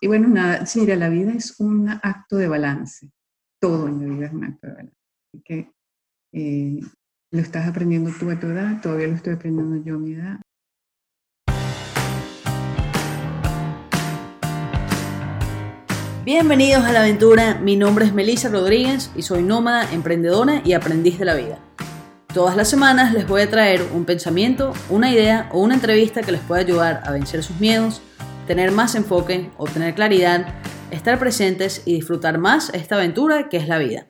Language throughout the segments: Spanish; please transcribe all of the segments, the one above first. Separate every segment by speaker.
Speaker 1: y bueno, nada, sí, mira, la vida es un acto de balance. Todo en la vida es un acto de balance. Así que eh, lo estás aprendiendo tú a tu edad, todavía lo estoy aprendiendo yo a mi edad.
Speaker 2: Bienvenidos a la aventura, mi nombre es Melissa Rodríguez y soy nómada, emprendedora y aprendiz de la vida. Todas las semanas les voy a traer un pensamiento, una idea o una entrevista que les pueda ayudar a vencer sus miedos, tener más enfoque, obtener claridad, estar presentes y disfrutar más esta aventura que es la vida.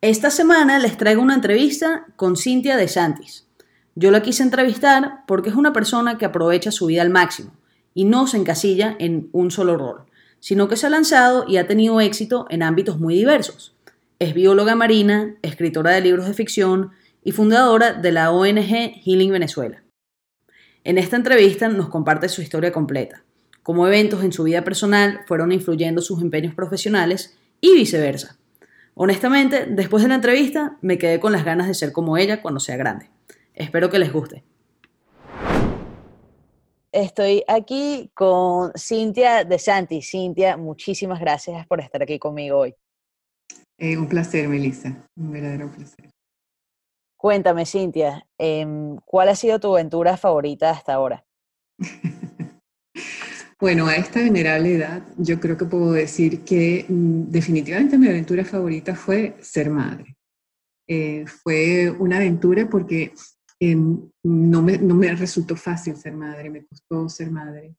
Speaker 2: Esta semana les traigo una entrevista con Cintia de Santis. Yo la quise entrevistar porque es una persona que aprovecha su vida al máximo y no se encasilla en un solo rol, sino que se ha lanzado y ha tenido éxito en ámbitos muy diversos. Es bióloga marina, escritora de libros de ficción, y fundadora de la ONG Healing Venezuela. En esta entrevista nos comparte su historia completa, cómo eventos en su vida personal fueron influyendo sus empeños profesionales y viceversa. Honestamente, después de la entrevista me quedé con las ganas de ser como ella cuando sea grande. Espero que les guste. Estoy aquí con Cintia de Santi. Cintia, muchísimas gracias por estar aquí conmigo hoy.
Speaker 1: Eh, un placer, Melissa. Un verdadero placer.
Speaker 2: Cuéntame, Cintia, em, ¿cuál ha sido tu aventura favorita hasta ahora?
Speaker 1: bueno, a esta venerable edad, yo creo que puedo decir que mm, definitivamente mi aventura favorita fue ser madre. Eh, fue una aventura porque em, no, me, no, me, resultó fácil ser madre, me costó ser madre.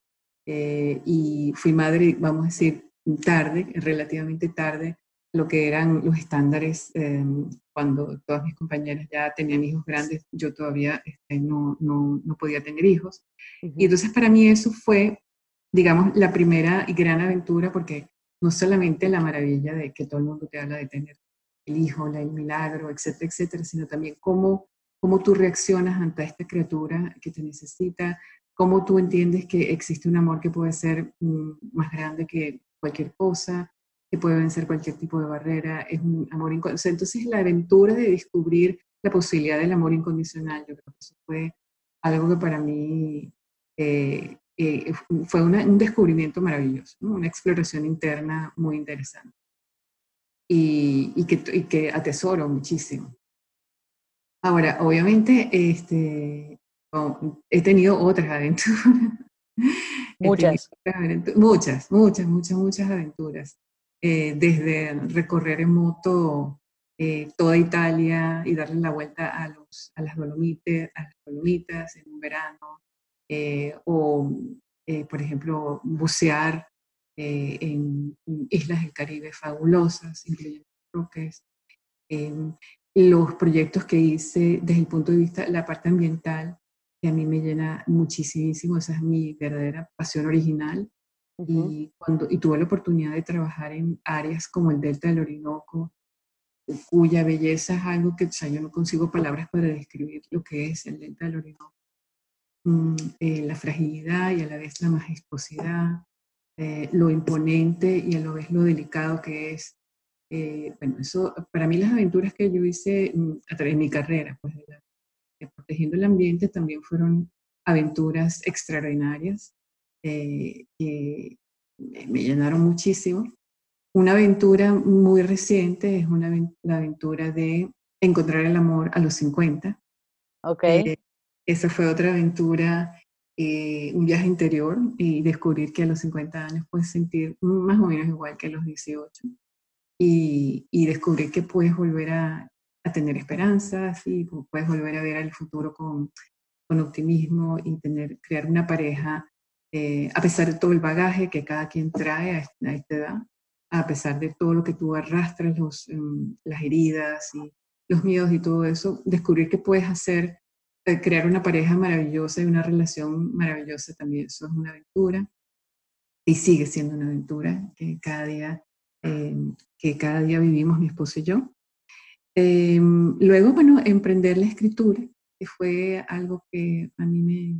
Speaker 1: Eh, y fui madre, vamos a decir, tarde, relativamente tarde, lo que eran los estándares em, cuando todas mis compañeras ya tenían hijos grandes, yo todavía este, no, no, no, podía tener hijos. Y entonces para mí eso fue, digamos, la primera y gran aventura, porque no solamente la maravilla de que todo el mundo te habla de tener el hijo, el milagro, etcétera, etcétera, sino también cómo, cómo tú reaccionas ante esta criatura que te necesita, cómo tú entiendes que existe un amor que puede ser mm, más grande que cualquier cosa, que puede vencer cualquier tipo de barrera, es un amor incondicional. Entonces, la aventura de descubrir la posibilidad del amor incondicional, yo creo que eso fue algo que para mí eh, eh, fue un descubrimiento maravilloso, una exploración interna muy interesante y, y, que, y, que, atesoro muchísimo. Ahora, obviamente, este, he tenido otras aventuras.
Speaker 2: Muchas.
Speaker 1: muchas, muchas, muchas, muchas aventuras. Eh, desde recorrer en moto eh, toda Italia y darle la vuelta a, los, a, las, Dolomites, a las Dolomitas en un verano, eh, o, por ejemplo, bucear en, islas del Caribe fabulosas, incluyendo Roques. Em, los proyectos que hice desde el punto de vista, la parte ambiental, que a mí me llena muchísimo, esa es mi verdadera pasión original, y, cuando, y tuve la oportunidad de trabajar en áreas como el Delta del Orinoco, cuya belleza es algo que o sea, yo no consigo palabras para describir lo que es el Delta del Orinoco. Mm, eh, la fragilidad y a la vez la majestuosidad, eh, lo imponente y a la vez lo delicado que es. Eh, bueno, eso, para mí las aventuras que yo hice mm, a través de mi carrera, pues protegiendo el ambiente, también fueron aventuras extraordinarias que me llenaron muchísimo. Una aventura muy reciente es una, la aventura de encontrar el amor a los 50.
Speaker 2: Ok.
Speaker 1: Eh, esa fue otra aventura, eh, un viaje interior y descubrir que a los 50 años puedes sentir más o menos igual que a los 18. Y, descubrir que puedes volver a, tener esperanzas y puedes volver a ver el futuro con, con optimismo y tener, crear una pareja eh, a pesar de todo el bagaje que cada quien trae a, esta edad, a pesar de todo lo que tú arrastras, em, las heridas y los miedos y todo eso, descubrir que puedes hacer, crear una pareja maravillosa y una relación maravillosa también, eso es una aventura y sigue siendo una aventura que cada día, em, que cada día vivimos mi esposo y yo. Em, luego, bueno, emprender la escritura, que fue algo que a mí me,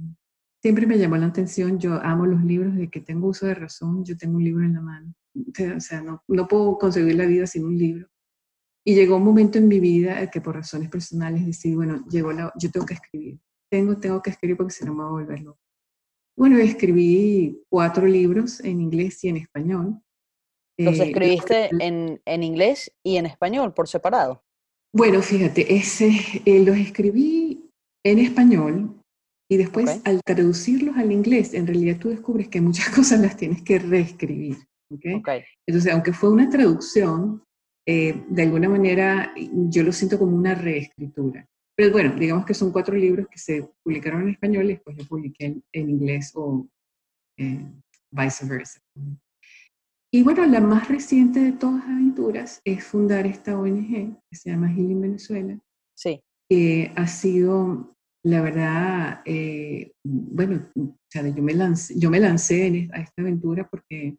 Speaker 1: siempre me llamó la atención, yo amo los libros, de que tengo uso de razón, yo tengo un libro en la mano, o sea, no, no puedo concebir la vida sin un libro. Y llegó un momento en mi vida que por razones personales decidí, bueno, llegó la, yo tengo que escribir, tengo, tengo que escribir porque si no me voy a volver loco. Bueno, escribí cuatro libros en inglés y en español.
Speaker 2: ¿Los eh, escribiste en, en, inglés y en español por separado?
Speaker 1: Bueno, fíjate, ese, eh, los escribí en español y después al traducirlos al inglés, en realidad tú descubres que muchas cosas las tienes que reescribir. ¿okay? Entonces, aunque fue una traducción, eh, de alguna manera yo lo siento como una reescritura. Pero bueno, digamos que son cuatro libros que se publicaron en español y después yo publiqué en, inglés o eh, viceversa. Y bueno, la más reciente de todas las aventuras es fundar esta ONG que se llama Healing Venezuela.
Speaker 2: Sí.
Speaker 1: Que ha sido, la verdad, eh, bueno, o sea, yo me lancé, yo me lancé a esta aventura porque,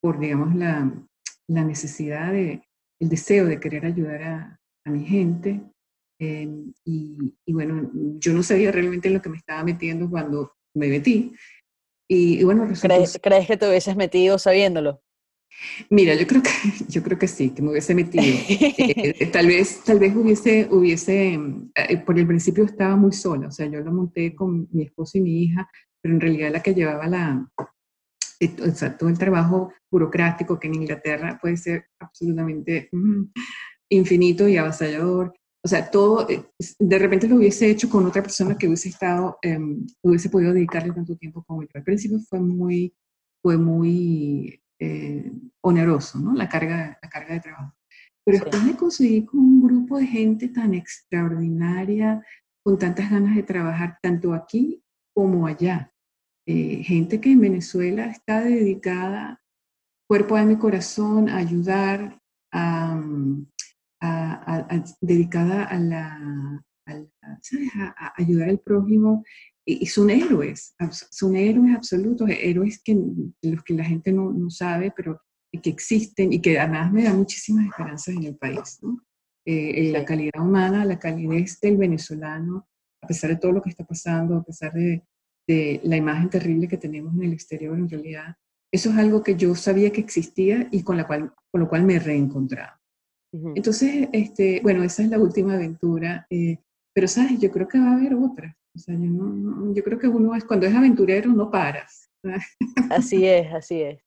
Speaker 1: por, digamos, la, la necesidad de, el deseo de querer ayudar a, a mi gente. Eh, y, y, bueno, yo no sabía realmente en lo que me estaba metiendo cuando me metí. Y, bueno,
Speaker 2: ¿Crees, ¿Crees que te hubieses metido sabiéndolo?
Speaker 1: Mira, yo creo que, yo creo que sí, que me hubiese metido. Eh, eh, tal vez, tal vez hubiese, hubiese, eh, por el principio estaba muy sola, o sea, yo lo monté con mi esposo y mi hija, pero en realidad la que llevaba la, o sea, todo el trabajo burocrático que en Inglaterra puede ser absolutamente mm, infinito y avasallador. O sea, todo, de repente lo hubiese hecho con otra persona que hubiese estado, em, hubiese podido dedicarle tanto tiempo como yo. Al principio fue muy, fue muy eh, oneroso, ¿no? La carga, la carga de trabajo. Pero después me conseguí con un grupo de gente tan extraordinaria, con tantas ganas de trabajar, tanto aquí como allá. Eh, gente que en Venezuela está dedicada, cuerpo, a mi corazón, a ayudar, a, dedicada a, la, a, ayudar al prójimo y, son héroes, son héroes absolutos, héroes que los que la gente no, no, sabe, pero que existen y que además me dan muchísimas esperanzas en el país. ¿no? Eh, la calidad humana, la calidez del venezolano, a pesar de todo lo que está pasando, a pesar de, de la imagen terrible que tenemos en el exterior, en realidad, eso es algo que yo sabía que existía y con, la cual, con lo cual me he reencontrado. Entonces, este, bueno, esa es la última aventura, eh, pero sabes, yo creo que va a haber otras. O sea, yo, no, yo creo que uno es, cuando es aventurero no paras.
Speaker 2: Así es, así es.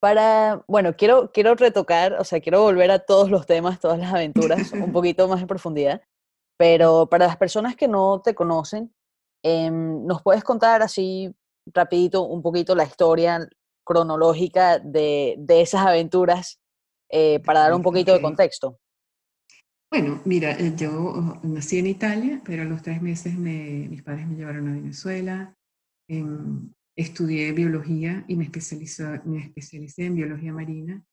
Speaker 2: Para, bueno, quiero, quiero retocar, o sea, quiero volver a todos los temas, todas las aventuras, un poquito más en profundidad, pero para las personas que no te conocen, em, ¿nos puedes contar así rapidito un poquito la historia cronológica de, de esas aventuras eh, para dar un poquito de contexto?
Speaker 1: Bueno, mira, eh, yo nací en Italia, pero a los tres meses mis padres me llevaron a Venezuela. Em, estudié biología y me, especializé, me especialicé en biología marina.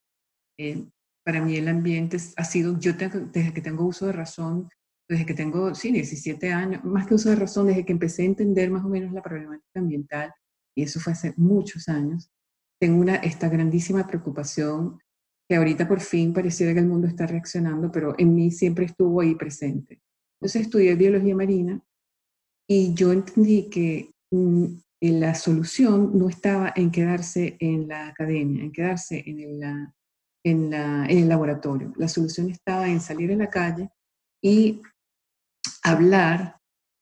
Speaker 1: Eh, para mí el ambiente ha sido, yo desde que tengo uso de razón, desde que tengo, sí, 17 años, más que uso de razón, desde que empecé a entender más o menos la problemática ambiental, y eso fue hace muchos años, tengo una, esta grandísima preocupación que ahorita por fin pareciera que el mundo está reaccionando, pero en mí siempre estuvo ahí presente. Entonces estudié biología marina y yo entendí que mm, la solución no estaba en quedarse en la academia, en quedarse en el, en, la, en el laboratorio. La solución estaba en salir a la calle y hablar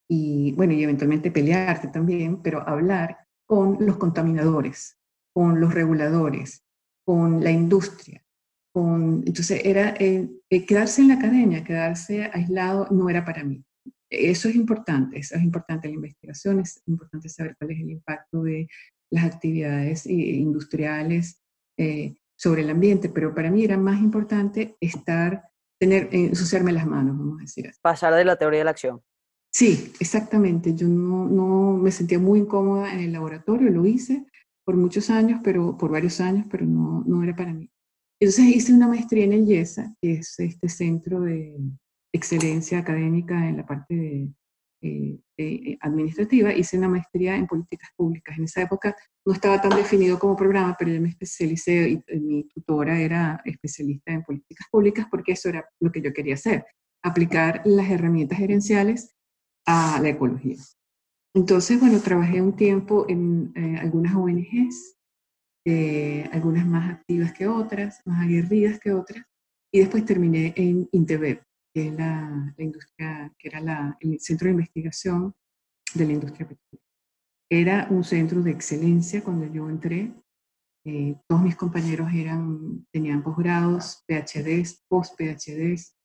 Speaker 1: y, bueno, y eventualmente pelearte también, pero hablar con los contaminadores, con los reguladores, con la industria, entonces, era eh, eh, quedarse en la academia, quedarse aislado, no era para mí. Eso es importante, eso es importante la investigación, es importante saber cuál es el impacto de las actividades eh, industriales sobre el ambiente, pero para mí era más importante estar, tener, ensuciarme las manos, vamos a decir así.
Speaker 2: Pasar de la teoría de la acción.
Speaker 1: Sí, exactamente. Yo no, no me sentía muy incómoda en el laboratorio, lo hice por muchos años, pero por varios años, pero no, no era para mí. Entonces hice una maestría en el IESA, que es este centro de excelencia académica en la parte eh, de, administrativa. Hice una maestría en políticas públicas. En esa época no estaba tan definido como programa, pero yo me especialicé y eh, mi tutora era especialista en políticas públicas porque eso era lo que yo quería hacer, aplicar las herramientas gerenciales a la ecología. Entonces, bueno, trabajé un tiempo en eh, algunas ONGs eh, algunas más activas que otras, más aguerridas que otras, y después terminé en Interweb, que, es la, industria, que era la, el centro de investigación de la industria petrolera. Era un centro de excelencia cuando yo entré. Eh, todos mis compañeros eran, tenían posgrados, PhDs, post-PhDs.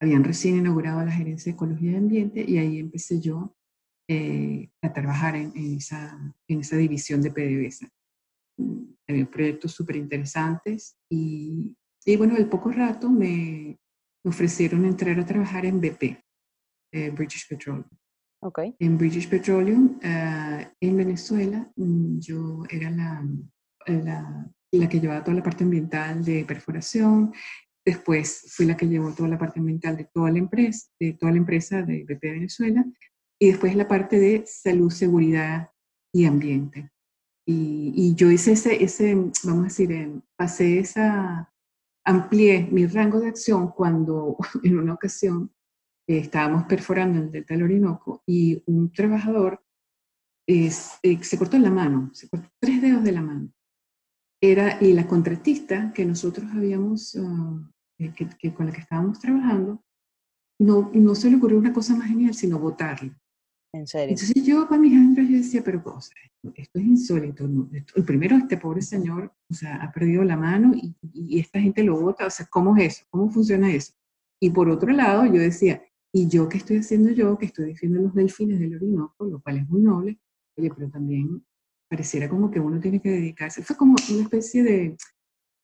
Speaker 1: Habían recién inaugurado la gerencia de ecología y ambiente y ahí empecé yo eh, a trabajar en, esa, en esa división de PDVSA. Mm, había proyectos súper interesantes y, y, bueno, al poco rato me, me, ofrecieron entrar a trabajar en BP, eh, British Petroleum.
Speaker 2: Okay.
Speaker 1: En British Petroleum, uh, en Venezuela, mm, yo era la, la, la, que llevaba toda la parte ambiental de perforación. Después fui la que llevó toda la parte ambiental de toda la empresa, de toda la empresa de BP Venezuela. Y después la parte de salud, seguridad y ambiente. Y, y yo hice ese, ese, vamos a decir, em, pasé esa, amplié mi rango de acción cuando en una ocasión eh, estábamos perforando el delta del Orinoco y un trabajador eh, se cortó la mano, se cortó tres dedos de la mano. Era, y la contratista que nosotros habíamos, uh, que, que, con la que estábamos trabajando, no, no se le ocurrió una cosa más genial, sino votarlo.
Speaker 2: ¿En serio?
Speaker 1: Entonces yo para mis adentros yo decía, pero cosa, esto, es insólito. ¿no? el primero, este pobre señor, o sea, ha perdido la mano y, y, esta gente lo vota, o sea, ¿cómo es eso? ¿Cómo funciona eso? Y por otro lado, yo decía, ¿y yo qué estoy haciendo yo? Que estoy defendiendo los delfines del Orinoco, lo cual es muy noble, oye, pero también pareciera como que uno tiene que dedicarse. Fue como una especie de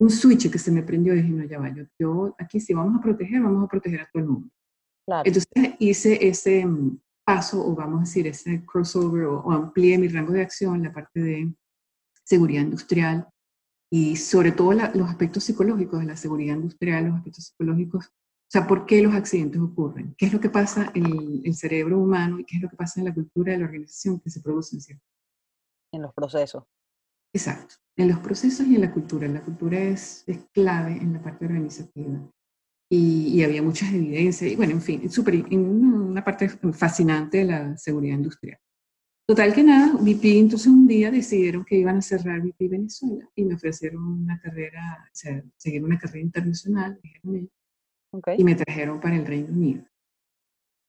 Speaker 1: un switch que se me prendió y dije, no, ya va, yo, yo aquí si vamos a proteger, vamos a proteger a todo el mundo.
Speaker 2: Claro.
Speaker 1: Entonces hice ese paso, o vamos a decir, ese crossover, o, o amplié mi rango de acción la parte de seguridad industrial y sobre todo la, los aspectos psicológicos de la seguridad industrial, los aspectos psicológicos, o sea, ¿por qué los accidentes ocurren? ¿Qué es lo que pasa en el, el cerebro humano y qué es lo que pasa en la cultura de la organización que se producen? ¿cierto?
Speaker 2: En los procesos.
Speaker 1: Exacto, en los procesos y en la cultura. La cultura es, es clave en la parte organizativa y, y, había muchas evidencias, y bueno, en fin, super, una parte fascinante de la seguridad industrial. Total que nada, BP entonces un día decidieron que iban a cerrar BP Venezuela y me ofrecieron una carrera, o sea, seguir una carrera internacional,
Speaker 2: okay.
Speaker 1: y me trajeron para el Reino Unido.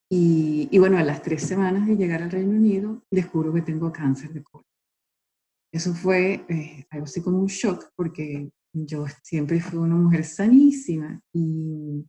Speaker 1: Y, y, bueno, a las tres semanas de llegar al Reino Unido, descubro que tengo cáncer de colon. Eso fue eh, algo así como un shock, porque yo siempre fui una mujer sanísima y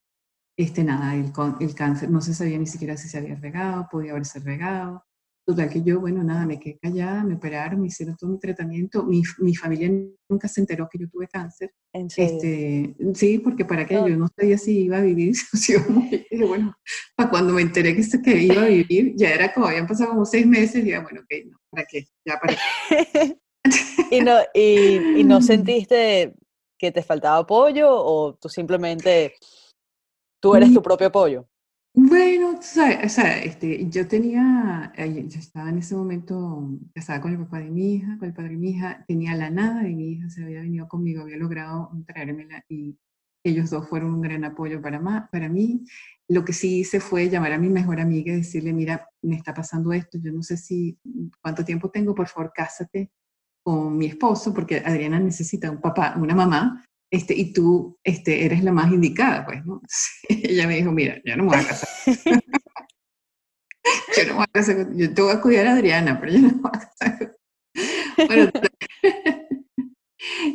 Speaker 1: este nada, el, el cáncer no se sabía ni siquiera si se había regado, podía haberse regado. Total que yo, bueno, nada, me quedé callada, me operaron, me hicieron todo mi tratamiento. Mi, mi familia nunca se enteró que yo tuve cáncer.
Speaker 2: ¿En serio?
Speaker 1: Este, sí, porque para qué, yo no sabía si iba a vivir, si iba a morir. Y bueno, para cuando me enteré que, que iba a vivir, ya era como, habían pasado como seis meses, y ya, bueno, ok, no, ¿para qué? Ya, ¿para qué?
Speaker 2: ¿Y, no, y, ¿Y no sentiste que te faltaba apoyo o tú simplemente, tú eres tu propio apoyo?
Speaker 1: Bueno, sabes, o sea, este, yo tenía, yo estaba en ese momento, estaba con el papá de mi hija, con el padre de mi hija, tenía la nada de mi hija, se había venido conmigo, había logrado traérmela y ellos dos fueron un gran apoyo para, ma, para mí. Lo que sí hice fue llamar a mi mejor amiga y decirle, mira, me está pasando esto, yo no sé si, cuánto tiempo tengo, por favor, cásate con mi esposo, porque Adriana necesita un papá, una mamá, este, y tú este, eres la más indicada, pues, ¿no? Entonces, ella me dijo, mira, yo no me voy a casar. yo no me voy a casar, yo te voy a cuidar a Adriana, pero yo no me voy a casar. Bueno,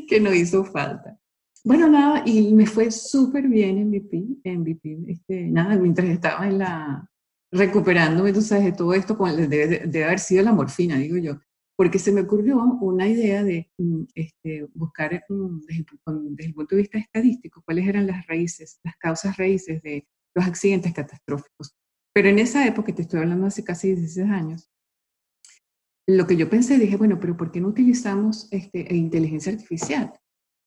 Speaker 1: que no hizo falta. Bueno, nada, y me fue súper bien en BP, en BP, este, nada, mientras estaba en la, recuperándome, tú sabes, de todo esto, debe, debe haber sido la morfina, digo yo porque se me ocurrió una idea de mm, este, buscar mm, desde, desde, el punto de vista estadístico cuáles eran las raíces, las causas raíces de los accidentes catastróficos. Pero en esa época, te estoy hablando hace casi 16 años, lo que yo pensé, dije, bueno, pero ¿por qué no utilizamos este, inteligencia artificial?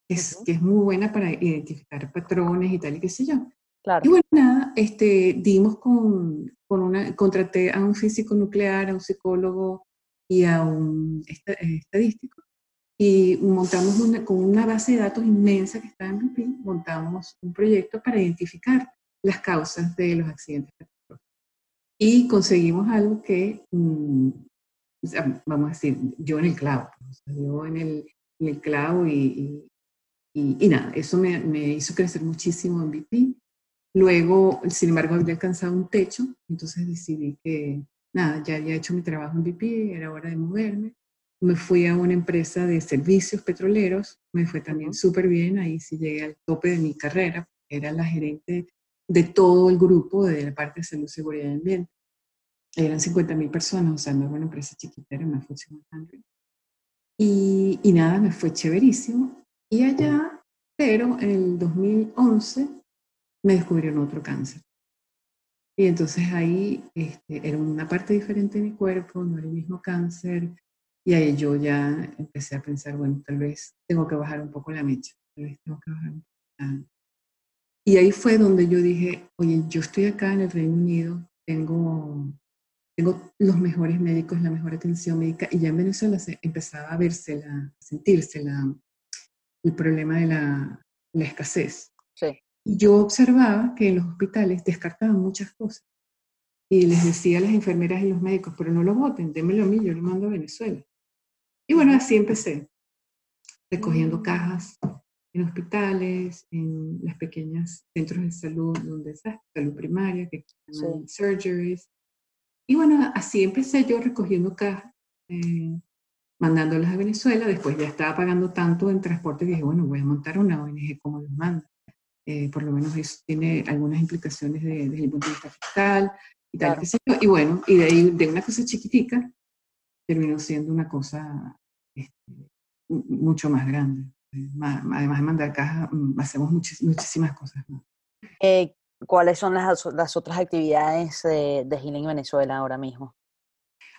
Speaker 1: Es, uh -huh. Que es muy buena para identificar patrones y tal y qué sé yo.
Speaker 2: Claro.
Speaker 1: Y bueno, nada, este, dimos con, con una, contraté a un físico nuclear, a un psicólogo, y a un estadístico. Y montamos una, con una base de datos inmensa que está en BP, montamos un proyecto para identificar las causas de los accidentes. Y conseguimos algo que, mmm, vamos a decir, yo en el clavo, sea, yo en el, en el clavo y, y, y, y nada, eso me, me, hizo crecer muchísimo en BP. Luego, sin embargo, había alcanzado un techo, entonces decidí que nada, ya había hecho mi trabajo en BP, era hora de moverme. Me fui a una empresa de servicios petroleros, me fue también súper bien, ahí sí llegué al tope de mi carrera, era la gerente de todo el grupo de la parte de salud, seguridad y ambiente. Eran 50 mil personas, o sea, no era una empresa chiquita, era una 100. Y, y nada, me fue chéverísimo. Y allá, pero en el 2011 me descubrieron otro cáncer. Y entonces ahí este, era una parte diferente de mi cuerpo, no era el mismo cáncer. Y ahí yo ya empecé a pensar, bueno, tal vez tengo que bajar un poco la mecha, tal vez tengo que bajar Y ahí fue donde yo dije, oye, yo estoy acá en el Reino Unido, tengo, tengo los mejores médicos, la mejor atención médica, y ya en Venezuela se empezaba a verse, la, a sentirse la, el problema de la, la escasez.
Speaker 2: Sí
Speaker 1: yo observaba que en los hospitales descartaban muchas cosas. Y les decía a las enfermeras y los médicos, pero no lo voten, démelo a mí, yo lo mando a Venezuela. Y bueno, así empecé, recogiendo mm. cajas en hospitales, en las pequeñas centros de salud, donde está salud primaria, que llaman surgeries. Y bueno, así empecé yo recogiendo cajas, eh, mandándolas a Venezuela. Después ya estaba pagando tanto en transporte, dije, bueno, voy a montar una ONG como los manda. Eh, por lo menos eso tiene algunas implicaciones de, desde el punto de vista fiscal y tal, Y bueno, y de ahí, de una cosa chiquitica, terminó siendo una cosa este, mucho más grande. además de mandar cajas, mm, hacemos muchísimas cosas
Speaker 2: eh, ¿Cuáles son las, las otras actividades de, de Healing Venezuela ahora mismo?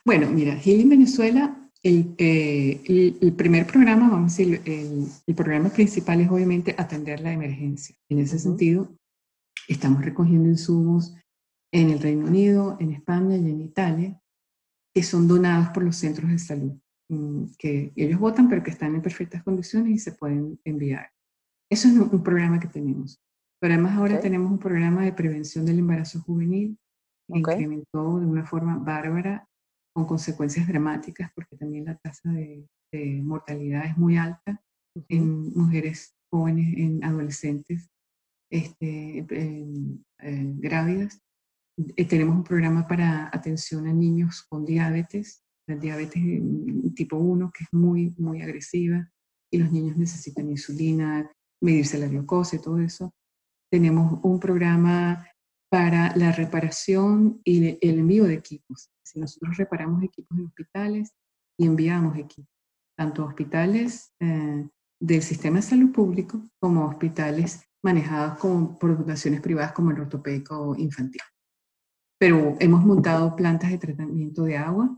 Speaker 1: Bueno, mira, Healing Venezuela eh, el, el, primer programa, vamos a decir, el, el, programa principal es obviamente atender la emergencia. En ese sentido, estamos recogiendo insumos en el Reino Unido, en España y en Italia, que son donados por los centros de salud, mm, que ellos votan, pero que están en perfectas condiciones y se pueden enviar. Eso es un, programa que tenemos. Pero además ahora tenemos un programa de prevención del embarazo juvenil que incrementó de una forma bárbara con consecuencias dramáticas porque también la tasa de, mortalidad es muy alta en mujeres jóvenes, en adolescentes este, grávidas. Eh, tenemos un programa para atención a niños con diabetes, la diabetes tipo 1, que es muy, muy agresiva, y los niños necesitan insulina, medirse la glucosa y todo eso. Tenemos un programa para la reparación y el envío de equipos. Si nosotros reparamos equipos en hospitales y enviamos equipos, tanto hospitales eh, del sistema de salud público como hospitales manejados con, por fundaciones privadas como el ortopédico infantil. Pero hemos montado plantas de tratamiento de agua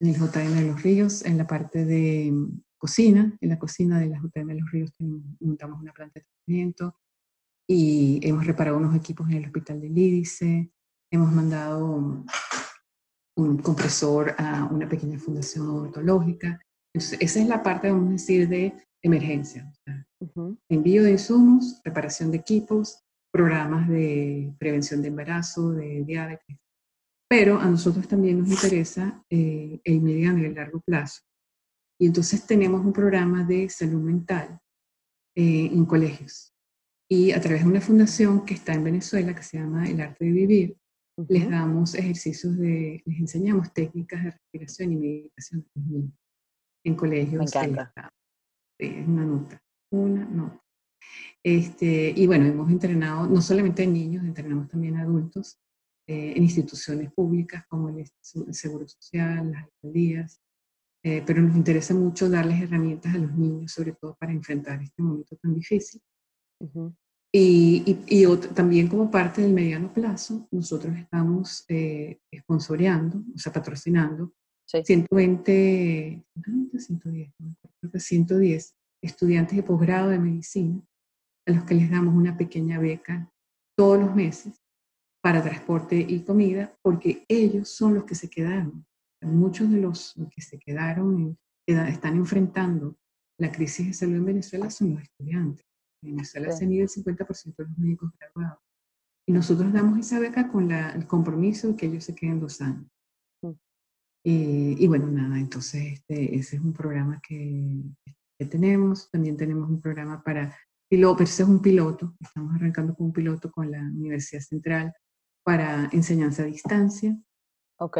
Speaker 1: en el JM de los Ríos, en la parte de mm, cocina, en la cocina de la JM de los Ríos montamos una planta de tratamiento, y hemos reparado unos equipos en el hospital de Lídice, hemos mandado un compresor a una pequeña fundación odontológica. Entonces, esa es la parte, vamos a decir, de emergencia. Envío de insumos, reparación de equipos, programas de prevención de embarazo, de diabetes. Pero a nosotros también nos interesa eh, el mediano y el largo plazo. Y entonces tenemos un programa de salud mental eh, en colegios y a través de una fundación que está en Venezuela, que se llama El Arte de Vivir, les damos ejercicios de, les enseñamos técnicas de respiración y meditación en colegios.
Speaker 2: Me encanta.
Speaker 1: es una nota, una nota. Este, y bueno, hemos entrenado no solamente niños, entrenamos también adultos eh, en instituciones públicas como el, Seguro Social, las alcaldías, eh, pero nos interesa mucho darles herramientas a los niños, sobre todo para enfrentar este momento tan difícil. Y, y, también como parte del mediano plazo, nosotros estamos eh, sponsoreando, o sea, patrocinando 120, 110, 110 estudiantes de posgrado de medicina a los que les damos una pequeña beca todos los meses para transporte y comida, porque ellos son los que se quedaron. Muchos de los que se quedaron están enfrentando la crisis de salud en Venezuela son los estudiantes. En Venezuela se mide el 50% de los médicos graduados. Y nosotros damos esa beca con la, el compromiso de que ellos se queden dos años. Mm. y bueno, nada, entonces este, ese es un programa que, que tenemos. También tenemos un programa para piloto, pero ese es un piloto. Estamos arrancando con un piloto con la Universidad Central para enseñanza a distancia.
Speaker 2: Ok.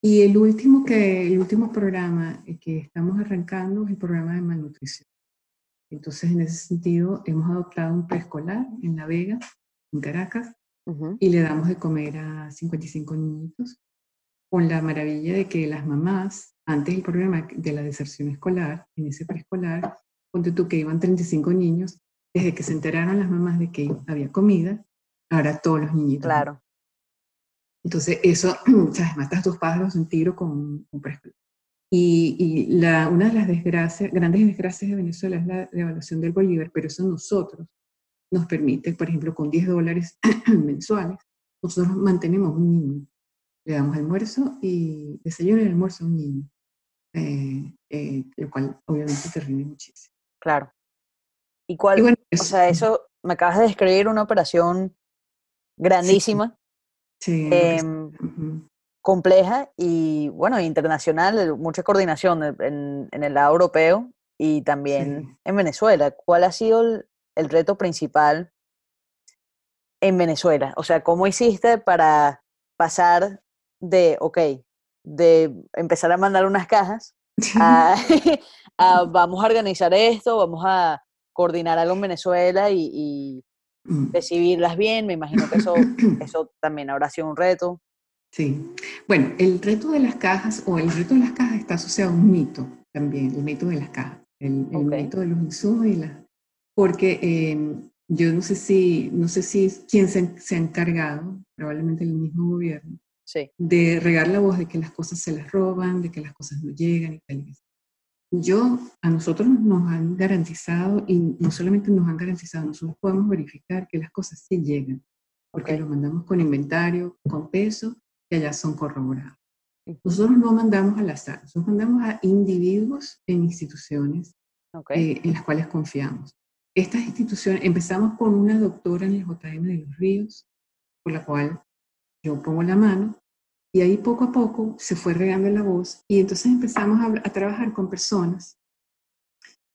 Speaker 1: Y el último, que, el último programa que estamos arrancando es el programa de malnutrición. Entonces, en ese sentido, hemos adoptado un preescolar en La Vega, en Caracas, y le damos de comer a 55 niñitos, con la maravilla de que las mamás, antes del programa de la deserción escolar, en ese preescolar, ponte tú que iban 35 niños, desde que se enteraron las mamás de que había comida, ahora todos los niñitos.
Speaker 2: Claro.
Speaker 1: Entonces, eso, ¿sabes? Matas tus pájaros en tiro con un preescolar. Y, y la, una de las desgracias, grandes desgracias de Venezuela es la devaluación del bolívar, pero eso nosotros nos permite, por ejemplo, con 10 dólares mensuales, nosotros mantenemos un niño. Le damos almuerzo y desayuno y almuerzo a un niño, eh, eh, lo cual obviamente te rinde muchísimo.
Speaker 2: Claro. ¿Y cuál? o sea, eso, me acabas de describir una operación grandísima.
Speaker 1: Sí.
Speaker 2: Em, compleja y, bueno, internacional, mucha coordinación en, en el lado europeo y también en Venezuela. ¿Cuál ha sido el, el reto principal en Venezuela? O sea, ¿cómo hiciste para pasar de, ok, de empezar a mandar unas cajas a, vamos a organizar esto, vamos a coordinar algo en Venezuela y, mm. recibirlas bien? Me imagino que eso, eso también habrá sido un reto.
Speaker 1: Sí. Bueno, el reto de las cajas o el reto de las cajas está asociado a un mito también, el mito de las cajas, el, mito de los insumos y las porque em, yo no sé si, no sé si quién se, ha encargado, probablemente el mismo gobierno, de regar la voz de que las cosas se las roban, de que las cosas no llegan y tal. Yo, a nosotros nos han garantizado, y no solamente nos han garantizado, nosotros podemos verificar que las cosas sí llegan, porque lo mandamos con inventario, con peso, y allá son corroborados. Nosotros no mandamos al azar, nosotros mandamos a individuos en instituciones eh, en las cuales confiamos. Estas instituciones, empezamos con una doctora en el JM de los Ríos, por la cual yo pongo la mano, y ahí poco a poco se fue regando la voz, y entonces empezamos a, trabajar con personas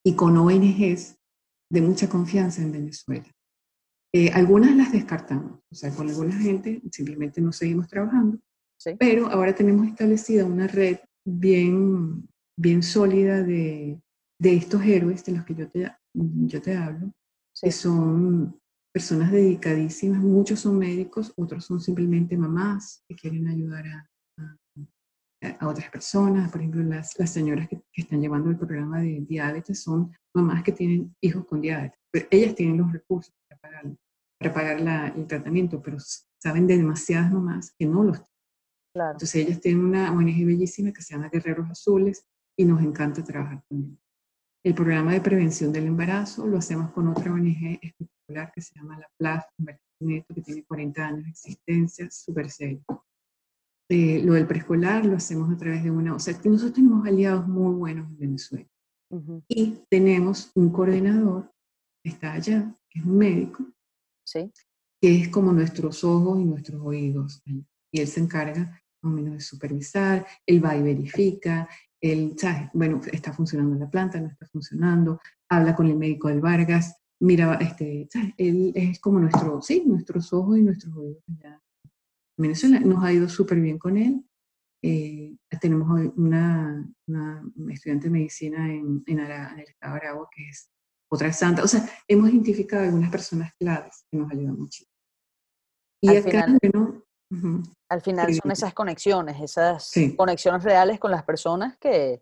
Speaker 1: y con ONGs de mucha confianza en Venezuela. Eh, algunas las descartamos, o sea, con alguna gente simplemente no seguimos trabajando, pero ahora tenemos establecida una red bien, bien sólida de, de estos héroes de los que yo te yo te hablo, que son personas dedicadísimas, muchos son médicos, otros son simplemente mamás que quieren ayudar a, a, otras personas, por ejemplo, las, las señoras que, están llevando el programa de diabetes son mamás que tienen hijos con diabetes, pero ellas tienen los recursos para pagar, para pagar la, el tratamiento, pero saben de demasiadas mamás que no los tienen. Entonces ellas tienen una ONG bellísima que se llama Guerreros Azules y nos encanta trabajar con ellos. El programa de prevención del embarazo lo hacemos con otra ONG espectacular que se llama la PLAF, que tiene 40 años de existencia, súper serio. Eh, lo del preescolar lo hacemos a través de una, o sea, que nosotros tenemos aliados muy buenos en Venezuela. Y tenemos un coordinador está allá, que es un médico, Que es como nuestros ojos y nuestros oídos. Y él se encarga más o menos de supervisar, él va y verifica, él, bueno, está funcionando la planta, no está funcionando, habla con el médico del Vargas, mira, este, él es como nuestro, sí, nuestros ojos y nuestros oídos. En Venezuela nos ha ido súper bien con él. Eh, tenemos una, una, estudiante de medicina en, en, el estado de Aragua que es otra santa. O sea, hemos identificado algunas personas claves que nos ayudan mucho.
Speaker 2: Y Al acá, final, bueno, al final son esas conexiones, esas conexiones reales con las personas que,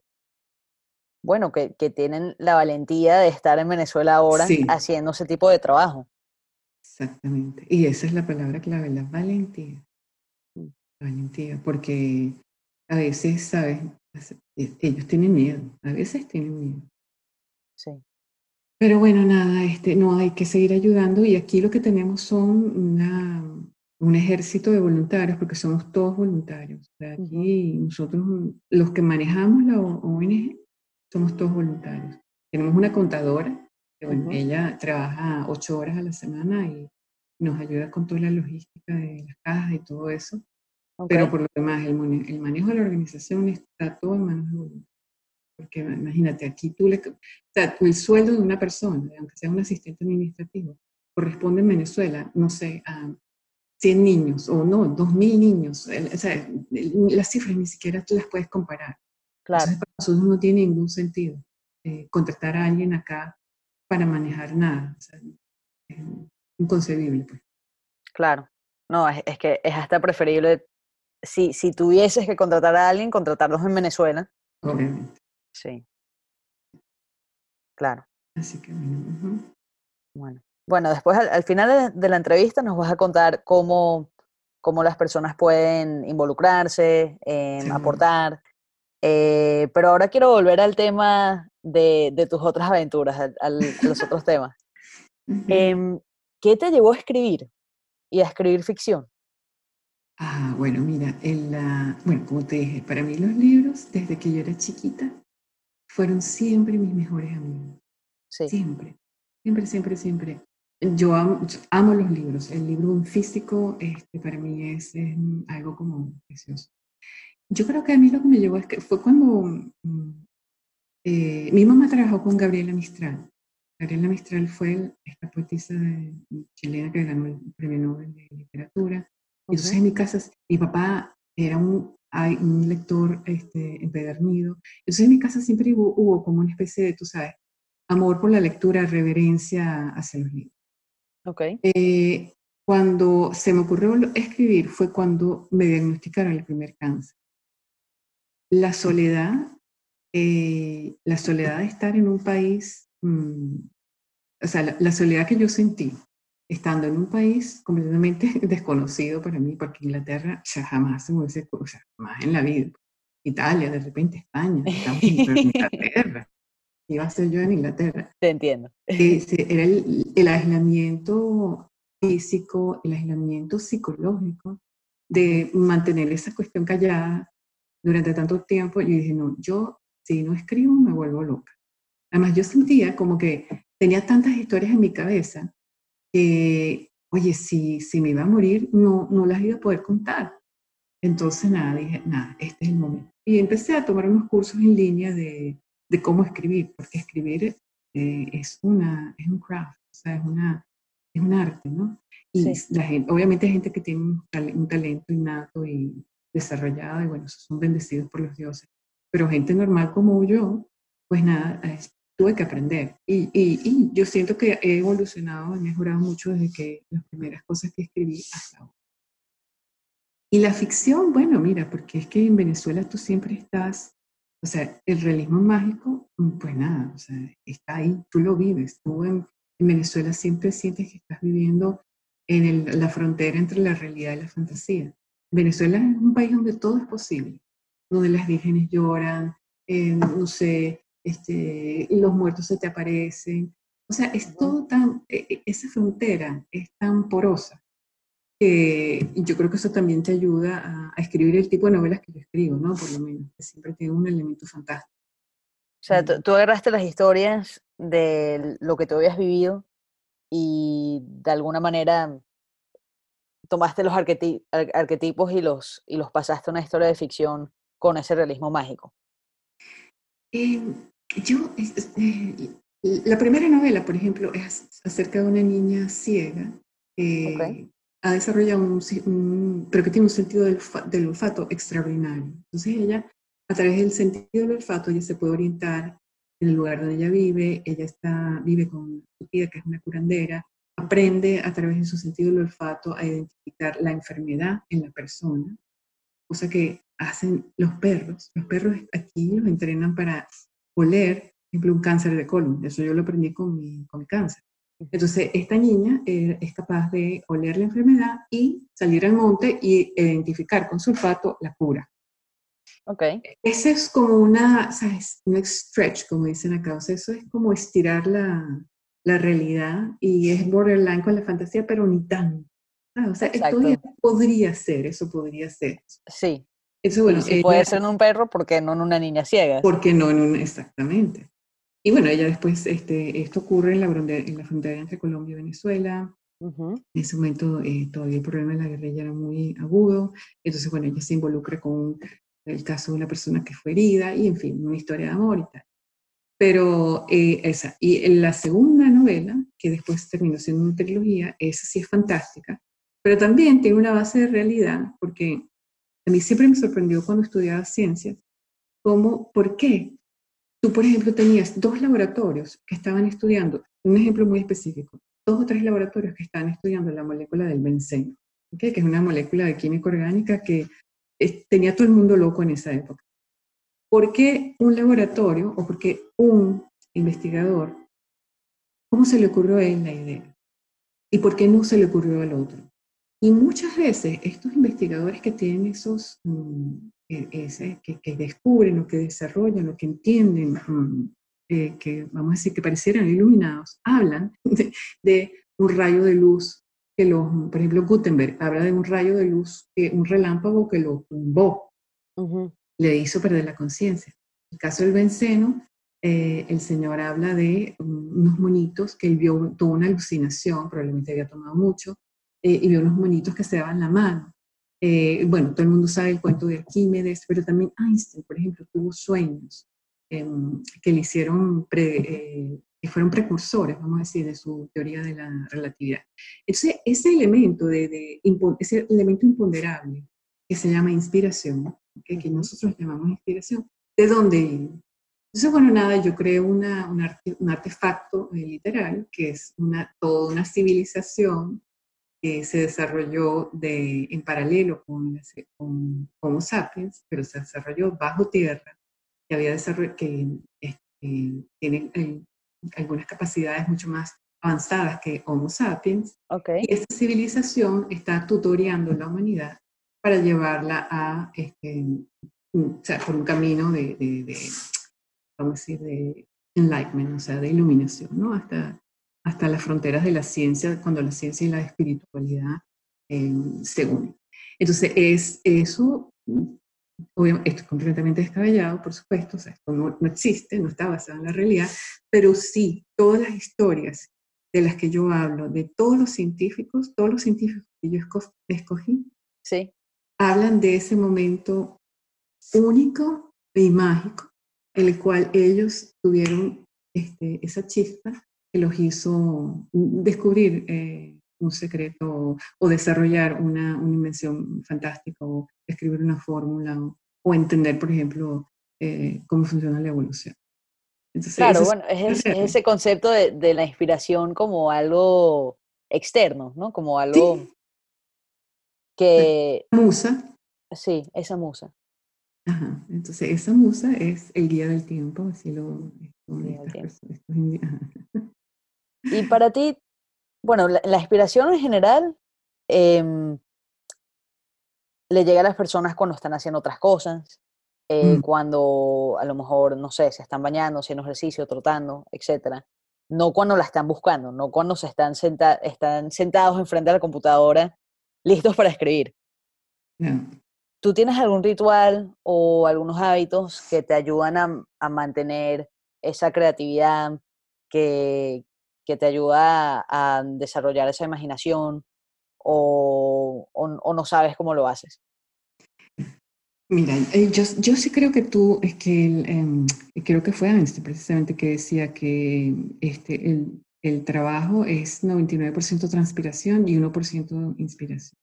Speaker 2: bueno, que, que, tienen la valentía de estar en Venezuela ahora haciendo ese tipo de trabajo.
Speaker 1: Exactamente. Y esa es la palabra clave, la valentía. Mm. valentía, porque a veces, ¿sabes? E, ellos tienen miedo, a veces tienen miedo. Pero bueno, nada, este, no hay que seguir ayudando y aquí lo que tenemos son una, un ejército de voluntarios, porque somos todos voluntarios. aquí nosotros, los que manejamos la ONG, somos todos voluntarios. Tenemos una contadora, que ella trabaja ocho horas a la semana y nos ayuda con toda la logística de las cajas y todo eso. Pero por lo demás, el, el, manejo de la organización está todo en manos de voluntarios. Porque imagínate, aquí tú le... O sea, el sueldo de una persona, aunque sea un asistente administrativo, corresponde en Venezuela, no sé, a 100 niños, o no, 2.000 niños. O sea, las cifras ni siquiera tú las puedes comparar.
Speaker 2: Claro.
Speaker 1: Entonces, para nosotros no tiene ningún sentido eh, contratar a alguien acá para manejar nada. O sea, es inconcebible. Pues.
Speaker 2: Claro. No, es, es, que es hasta preferible, si, si tuvieses que contratar a alguien, contratarlos en Venezuela.
Speaker 1: Obviamente.
Speaker 2: Sí. Claro.
Speaker 1: Así que bueno.
Speaker 2: Bueno. Bueno, después al, final de, la entrevista nos vas a contar cómo, cómo las personas pueden involucrarse, em, aportar. Eh, pero ahora quiero volver al tema de, de tus otras aventuras, a, los otros temas. Em, ¿Qué te llevó a escribir y a escribir ficción?
Speaker 1: Ah, bueno, mira, en la, bueno, como te dije, para mí los libros, desde que yo era chiquita, fueron siempre mis mejores amigos.
Speaker 2: Sí.
Speaker 1: Siempre, siempre, siempre, siempre. Yo amo, los libros. El libro físico este, para mí es, algo como precioso. Yo creo que a mí lo que me llevó es que fue cuando mm, eh, mi mamá trabajó con Gabriela Mistral. Gabriela Mistral fue esta poetisa chilena que ganó el premio Nobel de Literatura. Entonces en mi casa, mi papá era un, un lector este, empedernido. Entonces en mi casa siempre hubo, hubo, como una especie de, tú sabes, amor por la lectura, reverencia hacia los libros.
Speaker 2: Okay.
Speaker 1: Eh, cuando se me ocurrió escribir fue cuando me diagnosticaron el primer cáncer. La soledad, eh, la soledad de estar en un país, mm, o sea, la, soledad que yo sentí estando en un país completamente desconocido para mí, porque Inglaterra ya jamás se me hubiese, o sea, jamás en la vida. Italia, de repente España, estamos en Inglaterra iba a ser yo en Inglaterra.
Speaker 2: Te entiendo.
Speaker 1: era el, aislamiento físico, el aislamiento psicológico de mantener esa cuestión callada durante tanto tiempo. Yo dije, no, yo si no escribo me vuelvo loca. Además, yo sentía como que tenía tantas historias en mi cabeza que, oye, si, si me iba a morir, no, no las iba a poder contar. Entonces, nada, dije, nada, este es el momento. Y empecé a tomar unos cursos en línea de de cómo escribir, porque escribir eh, es, una, es un craft, o sea, es, una, es un arte, ¿no? Y la gente, obviamente hay gente que tiene un, un, talento innato y desarrollado, y bueno, son bendecidos por los dioses, pero gente normal como yo, pues nada, tuve que aprender. Y, y, y, yo siento que he evolucionado, he mejorado mucho desde que las primeras cosas que escribí hasta ahora. Y la ficción, bueno, mira, porque es que en Venezuela tú siempre estás o sea, el realismo mágico, mm, pues nada, o sea, está ahí, tú lo vives. Tú en, Venezuela siempre sientes que estás viviendo en la frontera entre la realidad y la fantasía. Venezuela es un país donde todo es posible, donde las vírgenes lloran, eh, no sé, este, los muertos se te aparecen. O sea, es todo tan, e, e, esa frontera es tan porosa y yo creo que eso también te ayuda a, escribir el tipo de novelas que yo escribo, ¿no? Por lo menos, que siempre tiene un elemento fantástico.
Speaker 2: O sea, tú, agarraste las historias de lo que tú habías vivido y de alguna manera tomaste los arquetipos y los, y los pasaste a una historia de ficción con ese realismo mágico.
Speaker 1: Eh, yo, eh, la primera novela, por ejemplo, es acerca de una niña ciega eh, ha desarrollado un, pero que tiene un sentido del, del, olfato extraordinario. Entonces ella, a través del sentido del olfato, ella se puede orientar en el lugar donde ella vive, ella está, vive con su tía, que es una curandera, aprende a través de su sentido del olfato a identificar la enfermedad en la persona, cosa que hacen los perros. Los perros aquí los entrenan para oler, por ejemplo, un cáncer de colon. Eso yo lo aprendí con mi, con mi cáncer. Entonces, esta niña eh, es capaz de oler la enfermedad y salir al monte y identificar con su olfato la cura.
Speaker 2: Ok.
Speaker 1: Ese es como una, ¿sabes? Un stretch, como dicen acá. O sea, eso es como estirar la, la realidad y es borderline con la fantasía, pero ni tanto. o sea, esto podría ser, eso podría ser.
Speaker 2: Sí.
Speaker 1: Eso, bueno,
Speaker 2: si puede ser en un perro, ¿por qué no en una niña ciega?
Speaker 1: Porque no en una, exactamente. Y bueno, ella después, este, esto ocurre en la, en la frontera entre Colombia y Venezuela. En ese momento eh, todavía el problema de la guerrilla era muy agudo. Entonces, bueno, ella se involucra con el caso de una persona que fue herida y, en fin, una historia de amor y tal. Pero eh, esa. Y en la segunda novela, que después terminó siendo una trilogía, esa sí es fantástica, pero también tiene una base de realidad, porque a mí siempre me sorprendió cuando estudiaba ciencias, cómo, ¿por qué? Tú, por ejemplo, tenías dos laboratorios que estaban estudiando, un ejemplo muy específico, dos o tres laboratorios que estaban estudiando la molécula del benceno, que es una molécula de química orgánica que tenía todo el mundo loco en esa época. ¿Por qué un laboratorio o por qué un investigador, cómo se le ocurrió a él la idea? ¿Y por qué no se le ocurrió al otro? Y muchas veces estos investigadores que tienen esos, mm, e, ese, que, que, descubren o que desarrollan o que entienden, mm, eh, que vamos a decir que parecieran iluminados, hablan de, un rayo de luz que los, por ejemplo, Gutenberg habla de un rayo de luz, un relámpago que lo tumbó, le hizo perder la conciencia. En el caso del benceno, eh, el señor habla de unos monitos que él vio, toda una alucinación, probablemente había tomado mucho, eh, y vio unos monitos que se daban la mano. Eh, bueno, todo el mundo sabe el cuento de Arquímedes, pero también Einstein, por ejemplo, tuvo sueños em, que le hicieron, que fueron precursores, vamos a decir, de su teoría de la relatividad. Entonces, ese elemento, de, ese elemento imponderable que se llama inspiración, que nosotros llamamos inspiración, ¿de dónde viene? Entonces, bueno, nada, yo creo una, un, artefacto eh, literal, que es una, toda una civilización que se desarrolló de, en paralelo con, con, Homo sapiens, pero se desarrolló bajo tierra, que, había que este, tiene eh, algunas capacidades mucho más avanzadas que Homo sapiens.
Speaker 2: Okay.
Speaker 1: Y esta civilización está tutoreando la humanidad para llevarla a, este, o sea, por un camino de vamos a decir, de enlightenment, o sea, de iluminación, ¿no? Hasta, hasta las fronteras de la ciencia, cuando la ciencia y la espiritualidad eh, se unen. Entonces, es eso, obviamente, esto es completamente descabellado, por supuesto, o sea, esto no, no existe, no está basado en la realidad, pero sí, todas las historias de las que yo hablo, de todos los científicos, todos los científicos que yo escogí,
Speaker 2: sí.
Speaker 1: hablan de ese momento único y mágico en el cual ellos tuvieron este, esa chispa que los hizo descubrir eh, un secreto o desarrollar una, una, invención fantástica o escribir una fórmula o, entender, por ejemplo, eh, cómo funciona la evolución.
Speaker 2: claro, bueno, es, ese concepto de, de, la inspiración como algo externo, ¿no? Como algo que...
Speaker 1: Musa.
Speaker 2: Sí, esa musa.
Speaker 1: Ajá, entonces esa musa es el guía del tiempo, así lo...
Speaker 2: y para ti, bueno, la, inspiración en general em, le llega a las personas cuando están haciendo otras cosas, eh, mm. cuando a lo mejor, no sé, se están bañando, haciendo ejercicio, trotando, etc. No cuando la están buscando, no cuando se están, están sentados enfrente de la computadora, listos para escribir. ¿Tú tienes algún ritual o algunos hábitos que te ayudan a, mantener esa creatividad, que, que te ayuda a, desarrollar esa imaginación o, o, no sabes cómo lo haces?
Speaker 1: Mira, eh, yo, yo, sí creo que tú, es que em, creo que fue Einstein precisamente que decía que este, el, el trabajo es 99% transpiración y 1% inspiración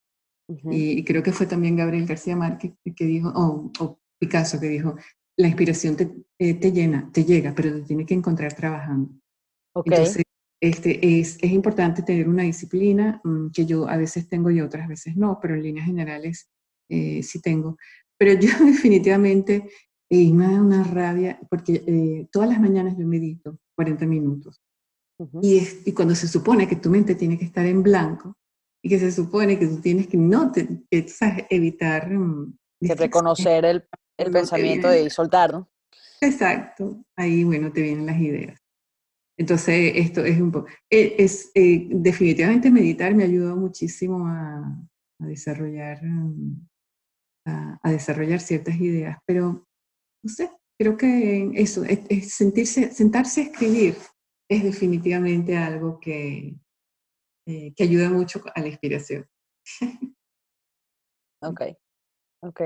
Speaker 1: y, creo que fue también Gabriel García Márquez que dijo, o Picasso que dijo, la inspiración te, eh, te, llena, te llega, pero te tiene que encontrar trabajando. Entonces, este, es, es importante tener una disciplina mm, que yo a veces tengo y otras veces no, pero en líneas generales eh, sí tengo. Pero yo definitivamente eh, me da una rabia porque eh, todas las mañanas yo medito 40 minutos. y, es, y cuando se supone que tu mente tiene que estar en blanco, y que se supone que tú tienes que no te, que, evitar
Speaker 2: mm, que reconocer el, el pensamiento de soltar, ¿no?
Speaker 1: Exacto, ahí bueno te vienen las ideas. Entonces esto es un poco, eh, es, eh, definitivamente meditar me ayudó muchísimo a, a desarrollar mm, a, a, desarrollar ciertas ideas, pero no sé, creo que eso, es sentirse, sentarse a escribir es definitivamente algo que, eh, que ayuda mucho a la inspiración.
Speaker 2: ok, ok.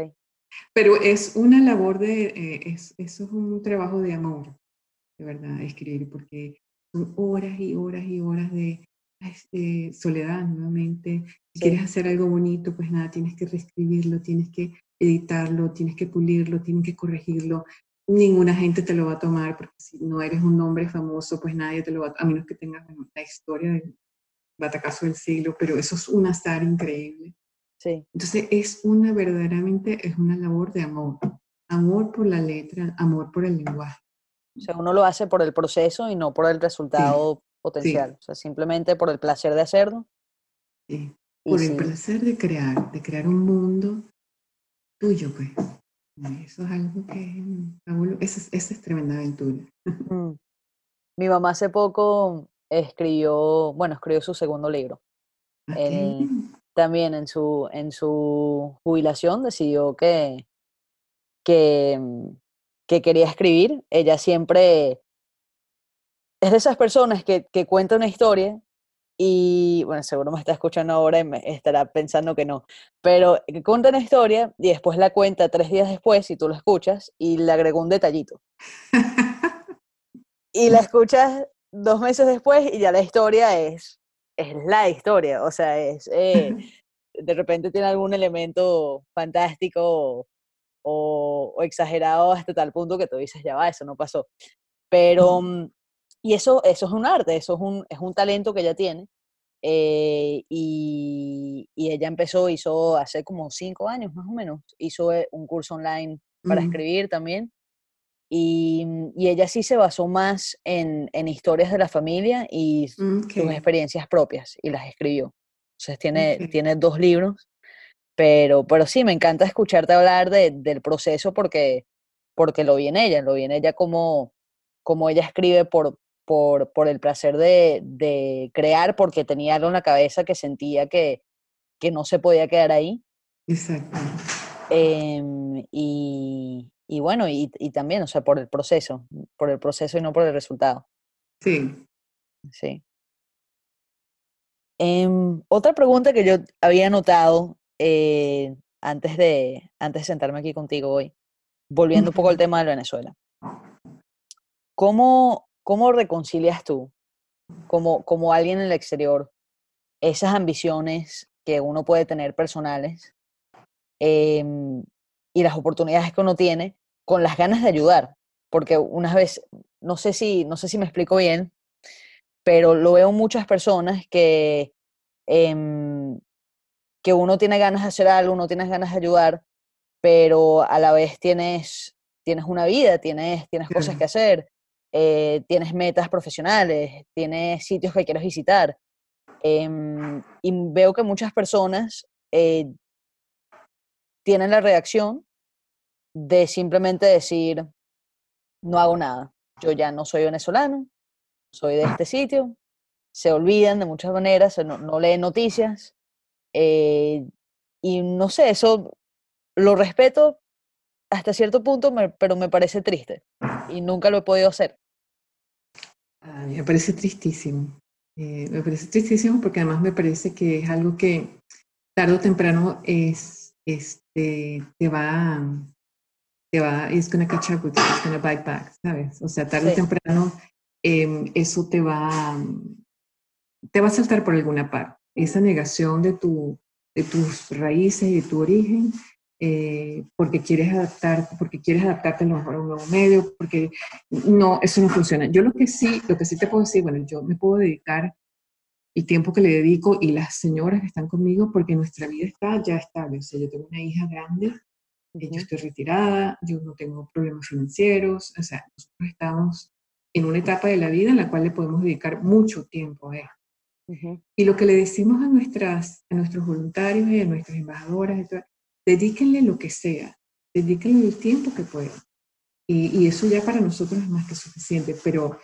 Speaker 1: Pero es una labor de, eh, es, eso es un trabajo de amor, de verdad, escribir, porque son horas y horas y horas de, soledad nuevamente, Si quieres hacer algo bonito, pues nada, tienes que reescribirlo, tienes que editarlo, tienes que pulirlo, tienes que corregirlo. Ninguna gente te lo va a tomar porque si no eres un nombre famoso, pues nadie te lo va a a menos que tengas la historia del batacazo del siglo, pero eso es un azar increíble.
Speaker 2: Sí.
Speaker 1: Entonces es una verdaderamente, es una labor de amor. Amor por la letra, amor por el lenguaje.
Speaker 2: O sea, uno lo hace por el proceso y no por el resultado potencial. O sea, simplemente por el placer de hacerlo.
Speaker 1: Sí. Por el placer de crear, de crear un mundo tuyo, pues. Eso es algo que esa es, es tremenda aventura. Mm.
Speaker 2: Mi mamá hace poco escribió, bueno, escribió su segundo libro. también en su, en su jubilación decidió que, que, que quería escribir. Ella siempre es de esas personas que, que cuenta una historia y, bueno, seguro me está escuchando ahora y me estará pensando que no, pero que cuenta una historia y después la cuenta tres días después y tú la escuchas y le agregó un detallito. y la escuchas dos meses después y ya la historia es, es la historia, o sea, es, eh, de repente tiene algún elemento fantástico o, o, exagerado hasta tal punto que tú dices, ya va, eso no pasó. Pero, mm, y eso, eso es un arte, eso es un, es un talento que ella tiene. Eh, y, y, ella empezó, hizo hace como cinco años más o menos, hizo eh, un curso online para escribir también. Y, y, ella sí se basó más en, en historias de la familia y sus experiencias propias y las escribió. Entonces tiene, tiene dos libros, pero, pero sí, me encanta escucharte hablar de, del proceso porque, porque lo vi en ella, lo vi en ella como, como ella escribe por, por, por el placer de, de, crear, porque tenía algo en la cabeza que sentía que, que no se podía quedar ahí.
Speaker 1: Exacto.
Speaker 2: Em, y, y, bueno, y, y, también, o sea, por el proceso, por el proceso y no por el resultado.
Speaker 1: Sí.
Speaker 2: Sí. Em, otra pregunta que yo había notado eh, antes, de, antes de sentarme aquí contigo hoy, volviendo un poco al tema de Venezuela. ¿Cómo, ¿Cómo reconcilias tú, como, como alguien en el exterior, esas ambiciones que uno puede tener personales em, y las oportunidades que uno tiene con las ganas de ayudar? Porque una vez, no sé si, no sé si me explico bien, pero lo veo muchas personas que, em, que uno tiene ganas de hacer algo, uno tiene ganas de ayudar, pero a la vez tienes, tienes una vida, tienes, tienes cosas que hacer, eh, tienes metas profesionales, tienes sitios que quieres visitar. Em, y veo que muchas personas eh, tienen la reacción de simplemente decir, no hago nada, yo ya no soy venezolano, soy de este sitio, se olvidan de muchas maneras, no, leen noticias, eh, y no sé, eso lo respeto hasta cierto punto, pero me parece triste y nunca lo he podido hacer
Speaker 1: me parece tristísimo. Eh, me parece tristísimo porque además me parece que es algo que tarde o temprano es, este, te va, te va, it's gonna catch up with you, it's gonna bite back, ¿sabes? O sea, tarde o temprano em, eso te va, te va a saltar por alguna parte. Esa negación de, tu, de tus raíces y de tu origen eh, porque quieres adaptar, porque quieres adaptarte a lo mejor a un nuevo medio, porque no, eso no funciona. Yo lo que sí, lo que sí te puedo decir, bueno, yo me puedo dedicar el tiempo que le dedico y las señoras que están conmigo, porque nuestra vida está ya estable. O sea, yo tengo una hija grande, eh, yo estoy retirada, yo no tengo problemas financieros, o sea, nosotros estamos en una etapa de la vida en la cual le podemos dedicar mucho tiempo a esto. Y lo que le decimos a, nuestras, a nuestros voluntarios y a nuestras embajadoras, dedíquenle lo que sea, dedíquenle el tiempo que puedan. Y, eso ya para nosotros es más que suficiente, pero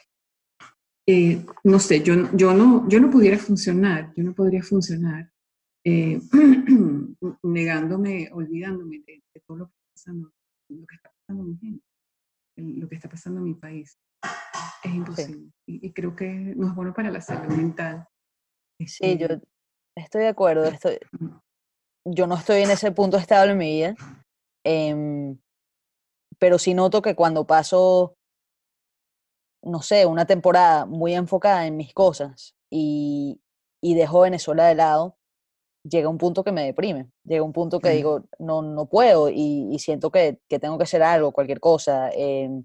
Speaker 1: eh, no sé, yo, yo, no, yo no pudiera funcionar, yo no podría funcionar eh, negándome, olvidándome de, todo lo que está pasando, lo que está pasando mi gente, lo que está pasando en mi país. Es imposible. Y, creo que no es bueno para la salud mental.
Speaker 2: Sí, yo estoy de acuerdo. Estoy, yo no estoy en ese punto estable en mi vida, em, pero sí noto que cuando paso, no sé, una temporada muy enfocada en mis cosas y, y dejo Venezuela de lado, llega un punto que me deprime, llega un punto que digo, no, no puedo y, siento que, que, tengo que hacer algo, cualquier cosa. Em,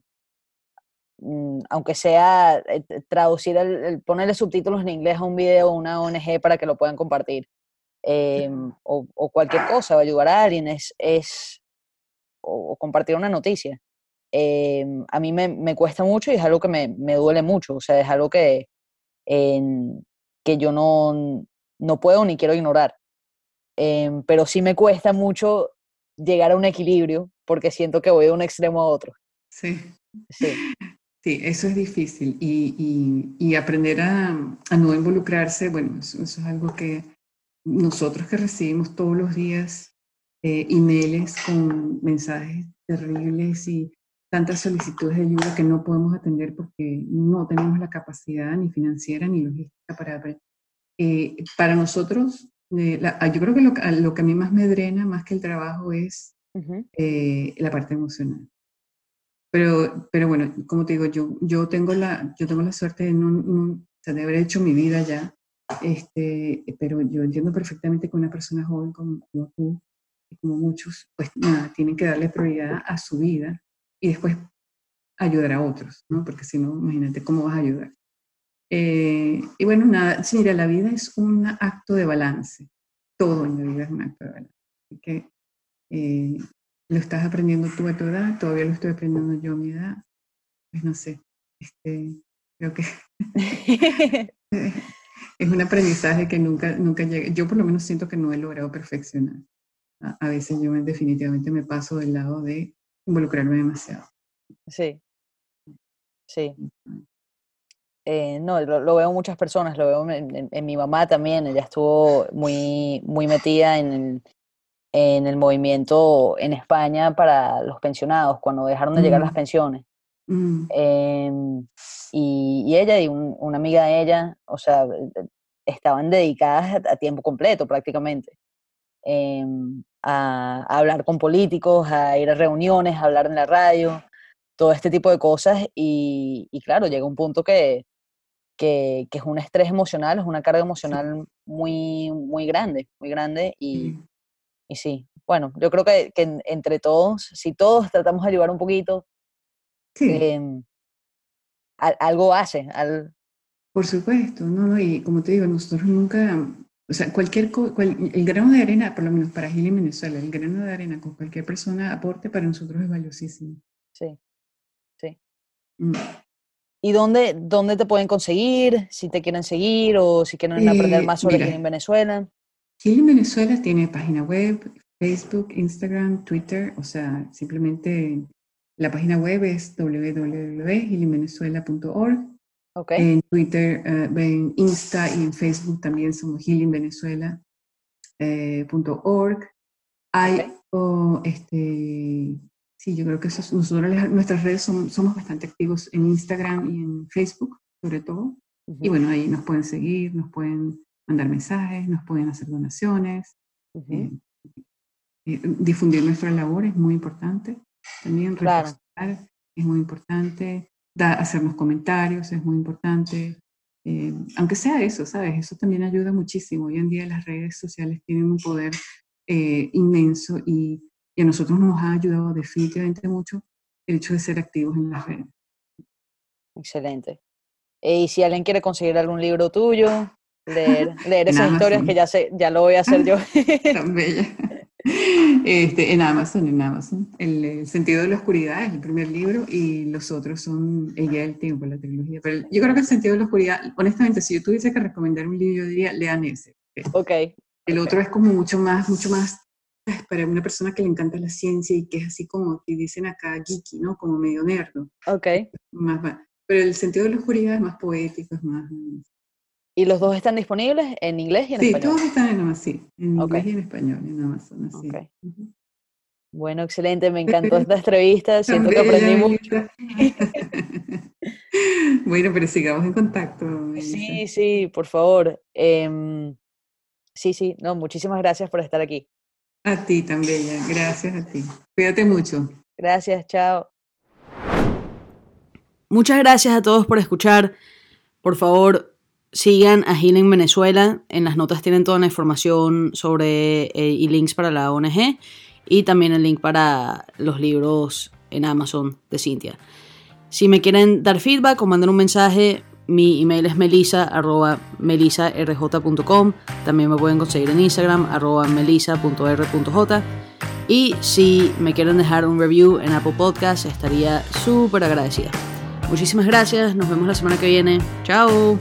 Speaker 2: aunque sea eh, traducir, el, ponerle subtítulos en inglés a un video o una ONG para que lo puedan compartir. Em, o, o, cualquier cosa, o ayudar a alguien, es, es o, compartir una noticia. Em, a mí me, me, cuesta mucho y es algo que me, me duele mucho, o sea, es algo que, que yo no, no puedo ni quiero ignorar. Em, pero sí me cuesta mucho llegar a un equilibrio porque siento que voy de un extremo a otro.
Speaker 1: Sí. Sí. Sí, eso es difícil y, y, y aprender a, a, no involucrarse, bueno, eso, es algo que nosotros que recibimos todos los días eh, emails con mensajes terribles y tantas solicitudes de ayuda que no podemos atender porque no tenemos la capacidad ni financiera ni logística para... Eh, para nosotros eh, ah, yo creo que lo, lo, que a mí más me drena, más que el trabajo, es eh, la parte emocional. Pero, pero bueno, como te digo, yo, yo, tengo, la, yo tengo la suerte de, no, de haber hecho mi vida ya, este, pero yo entiendo perfectamente que una persona joven como, como tú, y como muchos, pues nada, tienen que darle prioridad a su vida y después ayudar a otros, ¿no? Porque si no, imagínate cómo vas a ayudar. Eh, y bueno, nada, mira, la vida es un acto de balance. Todo en la vida es un acto de balance. Así que eh, lo estás aprendiendo tú a tu edad, todavía lo estoy aprendiendo yo a mi edad. Pues no sé, este, creo que es un aprendizaje que nunca, nunca llega. Yo por lo menos siento que no he logrado perfeccionar. A, a veces yo definitivamente me paso del lado de involucrarme demasiado.
Speaker 2: Sí, sí. Eh, no, lo, veo muchas personas, lo veo en, mi mamá también, ella estuvo muy, muy metida en en el movimiento en España para los pensionados, cuando dejaron de llegar las mm. pensiones. Mm. Em, y, ella y una amiga de ella, o sea, estaban dedicadas a, tiempo completo prácticamente. Em, a, hablar con políticos, a ir a reuniones, a hablar en la radio, todo este tipo de cosas. Y, y claro, llega un punto que, que, es un estrés emocional, es una carga emocional muy, muy grande, muy grande y, y sí, bueno, yo creo que, que, entre todos, si todos tratamos de ayudar un poquito, em, algo hace. Al...
Speaker 1: Por supuesto, no, y como te digo, nosotros nunca, o sea, cualquier, el grano de arena, por lo menos para Gil y Venezuela, el grano de arena con cualquier persona aporte para nosotros es valiosísimo.
Speaker 2: Sí, sí. Mm. ¿Y dónde, dónde te pueden conseguir? Si te quieren seguir o si quieren aprender eh, más sobre Healing Venezuela.
Speaker 1: Healing Venezuela tiene página web, Facebook, Instagram, Twitter, o sea, simplemente la página web es www.healingvenezuela.org. Okay. En Twitter, eh, en Insta y en Facebook también somos healingvenezuela.org. Hay este, Sí, yo creo que eso, nosotros nuestras redes somos bastante activos en Instagram y en Facebook, sobre todo. Y bueno, ahí nos pueden seguir, nos pueden mandar mensajes, nos pueden hacer donaciones. Eh, eh, difundir nuestra labor es muy importante. También claro. es muy importante. hacernos comentarios es muy importante. Eh, aunque sea eso, ¿sabes? Eso también ayuda muchísimo. Hoy en día las redes sociales tienen un poder inmenso y y a nosotros nos ha ayudado definitivamente mucho el hecho de ser activos en las redes.
Speaker 2: Excelente. Y si alguien quiere conseguir algún libro tuyo, leer, leer esas historias que ya sé, ya lo voy a hacer yo.
Speaker 1: Tan bella. Este, en Amazon, en Amazon. El, sentido de la oscuridad es el primer libro y los otros son El guía del tiempo, la tecnología. Pero yo creo que el sentido de la oscuridad, honestamente, si yo tuviese que recomendar un libro, yo diría, lean ese.
Speaker 2: Ok.
Speaker 1: El otro es como mucho más, mucho más para una persona que le encanta la ciencia y que es así como que dicen acá geeky, ¿no? Como medio nerdo.
Speaker 2: Ok.
Speaker 1: Más, pero el sentido de la oscuridad es más poético, es más...
Speaker 2: ¿Y los dos están disponibles en inglés y en español?
Speaker 1: Sí, todos están en Amazon, sí, en inglés y en español, en Amazon, así. Okay.
Speaker 2: Bueno, excelente, me encantó esta entrevista, siento que aprendí mucho.
Speaker 1: bueno, pero sigamos en contacto.
Speaker 2: Sí, sí, por favor. Em, sí, sí, no, muchísimas gracias por estar aquí.
Speaker 1: A ti también, gracias a ti. Cuídate mucho.
Speaker 2: Gracias, chao. Muchas gracias a todos por escuchar. Por favor, sigan a Healing Venezuela. En las notas tienen toda la información sobre eh, y links para la ONG y también el link para los libros en Amazon de Cintia. Si me quieren dar feedback o mandar un mensaje, mi email es melisa. También me pueden conseguir en Instagram arroba melisa.r.j. Y si me quieren dejar un review en Apple Podcast, estaría súper agradecida. Muchísimas gracias, nos vemos la semana que viene. Chao.